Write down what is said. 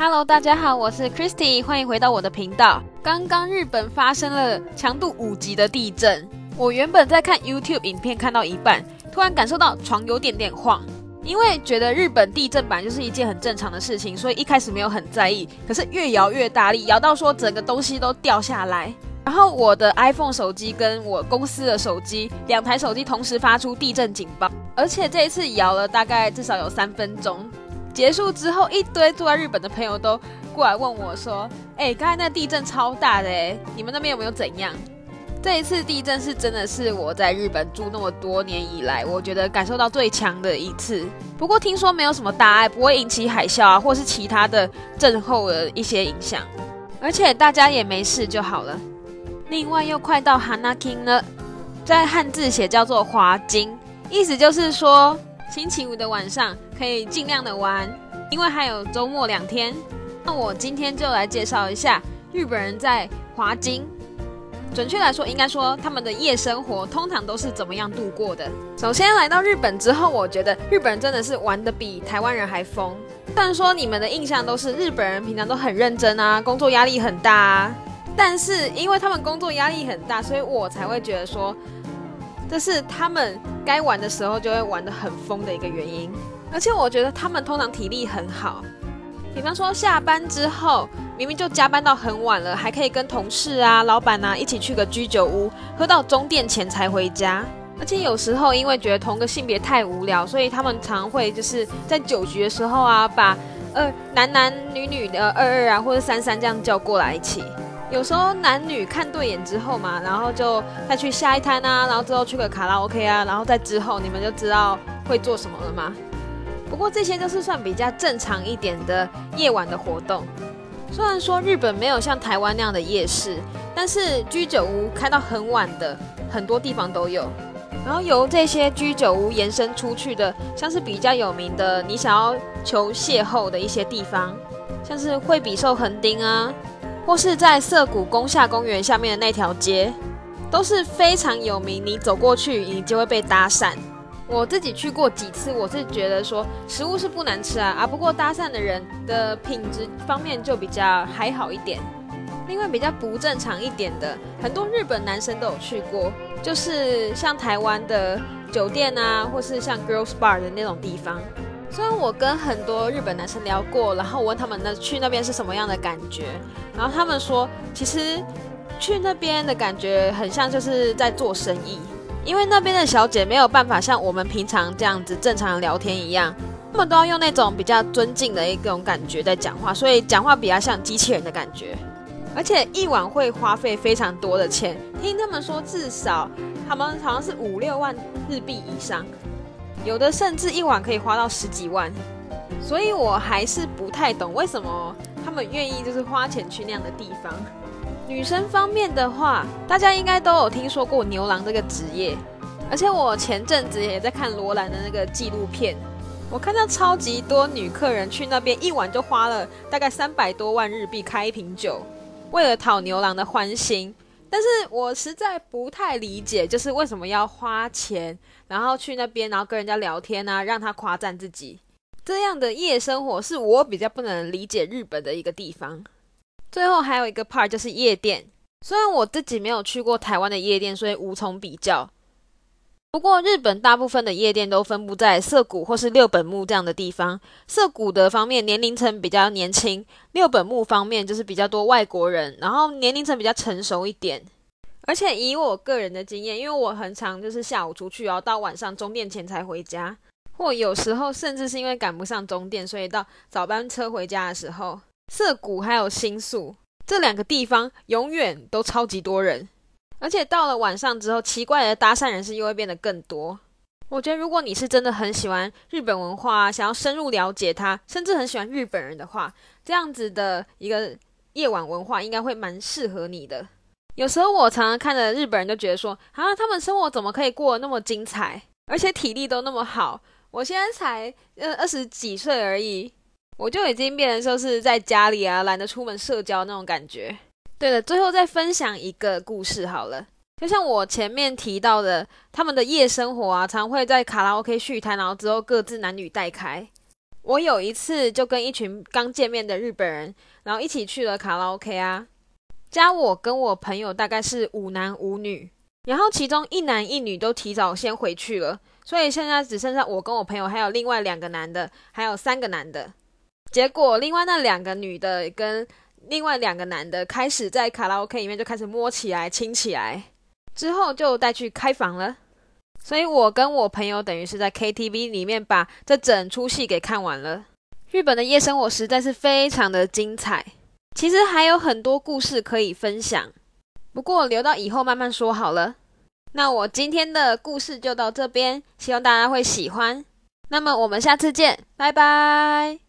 Hello，大家好，我是 Christy，欢迎回到我的频道。刚刚日本发生了强度五级的地震，我原本在看 YouTube 影片，看到一半，突然感受到床有点点晃。因为觉得日本地震本来就是一件很正常的事情，所以一开始没有很在意。可是越摇越大力，摇到说整个东西都掉下来。然后我的 iPhone 手机跟我公司的手机两台手机同时发出地震警报，而且这一次摇了大概至少有三分钟。结束之后，一堆住在日本的朋友都过来问我说：“哎，刚才那地震超大的哎，你们那边有没有怎样？”这一次地震是真的是我在日本住那么多年以来，我觉得感受到最强的一次。不过听说没有什么大碍，不会引起海啸啊，或是其他的震后的一些影响，而且大家也没事就好了。另外又快到 Hanakin 了，在汉字写叫做华金，意思就是说星期五的晚上可以尽量的玩，因为还有周末两天。那我今天就来介绍一下日本人在华金，准确来说应该说他们的夜生活通常都是怎么样度过的。首先来到日本之后，我觉得日本人真的是玩的比台湾人还疯。虽然说你们的印象都是日本人平常都很认真啊，工作压力很大啊。但是因为他们工作压力很大，所以我才会觉得说，这是他们该玩的时候就会玩的很疯的一个原因。而且我觉得他们通常体力很好，比方说下班之后，明明就加班到很晚了，还可以跟同事啊、老板啊一起去个居酒屋，喝到终电前才回家。而且有时候因为觉得同个性别太无聊，所以他们常会就是在酒局的时候啊，把呃男男女女的二二啊或者三三这样叫过来一起。有时候男女看对眼之后嘛，然后就再去下一摊啊，然后之后去个卡拉 OK 啊，然后再之后你们就知道会做什么了吗？不过这些都是算比较正常一点的夜晚的活动。虽然说日本没有像台湾那样的夜市，但是居酒屋开到很晚的很多地方都有。然后由这些居酒屋延伸出去的，像是比较有名的，你想要求邂逅的一些地方，像是惠比寿横丁啊。或是在涩谷宫下公园下面的那条街，都是非常有名。你走过去，你就会被搭讪。我自己去过几次，我是觉得说食物是不难吃啊，啊，不过搭讪的人的品质方面就比较还好一点。另外比较不正常一点的，很多日本男生都有去过，就是像台湾的酒店啊，或是像 girls bar 的那种地方。虽然我跟很多日本男生聊过，然后我问他们那去那边是什么样的感觉，然后他们说，其实去那边的感觉很像就是在做生意，因为那边的小姐没有办法像我们平常这样子正常聊天一样，他们都要用那种比较尊敬的一种感觉在讲话，所以讲话比较像机器人的感觉，而且一晚会花费非常多的钱，听他们说至少他们好像是五六万日币以上。有的甚至一晚可以花到十几万，所以我还是不太懂为什么他们愿意就是花钱去那样的地方。女生方面的话，大家应该都有听说过牛郎这个职业，而且我前阵子也在看罗兰的那个纪录片，我看到超级多女客人去那边一晚就花了大概三百多万日币开一瓶酒，为了讨牛郎的欢心。但是我实在不太理解，就是为什么要花钱，然后去那边，然后跟人家聊天啊，让他夸赞自己，这样的夜生活是我比较不能理解日本的一个地方。最后还有一个 part 就是夜店，虽然我自己没有去过台湾的夜店，所以无从比较。不过日本大部分的夜店都分布在涩谷或是六本木这样的地方。涩谷的方面年龄层比较年轻，六本木方面就是比较多外国人，然后年龄层比较成熟一点。而且以我个人的经验，因为我很常就是下午出去，然后到晚上终电前才回家，或有时候甚至是因为赶不上终电，所以到早班车回家的时候，涩谷还有新宿这两个地方永远都超级多人。而且到了晚上之后，奇怪的搭讪人士又会变得更多。我觉得，如果你是真的很喜欢日本文化，想要深入了解它，甚至很喜欢日本人的话，这样子的一个夜晚文化应该会蛮适合你的。有时候我常常看着日本人，就觉得说啊，他们生活怎么可以过得那么精彩，而且体力都那么好？我现在才呃二十几岁而已，我就已经变成说是在家里啊，懒得出门社交那种感觉。对了，最后再分享一个故事好了。就像我前面提到的，他们的夜生活啊，常会在卡拉 OK 续摊，然后之后各自男女带开。我有一次就跟一群刚见面的日本人，然后一起去了卡拉 OK 啊。加我跟我朋友大概是五男五女，然后其中一男一女都提早先回去了，所以现在只剩下我跟我朋友还有另外两个男的，还有三个男的。结果另外那两个女的跟另外两个男的开始在卡拉 OK 里面就开始摸起来、亲起来，之后就带去开房了。所以我跟我朋友等于是在 KTV 里面把这整出戏给看完了。日本的夜生活实在是非常的精彩。其实还有很多故事可以分享，不过留到以后慢慢说好了。那我今天的故事就到这边，希望大家会喜欢。那么我们下次见，拜拜。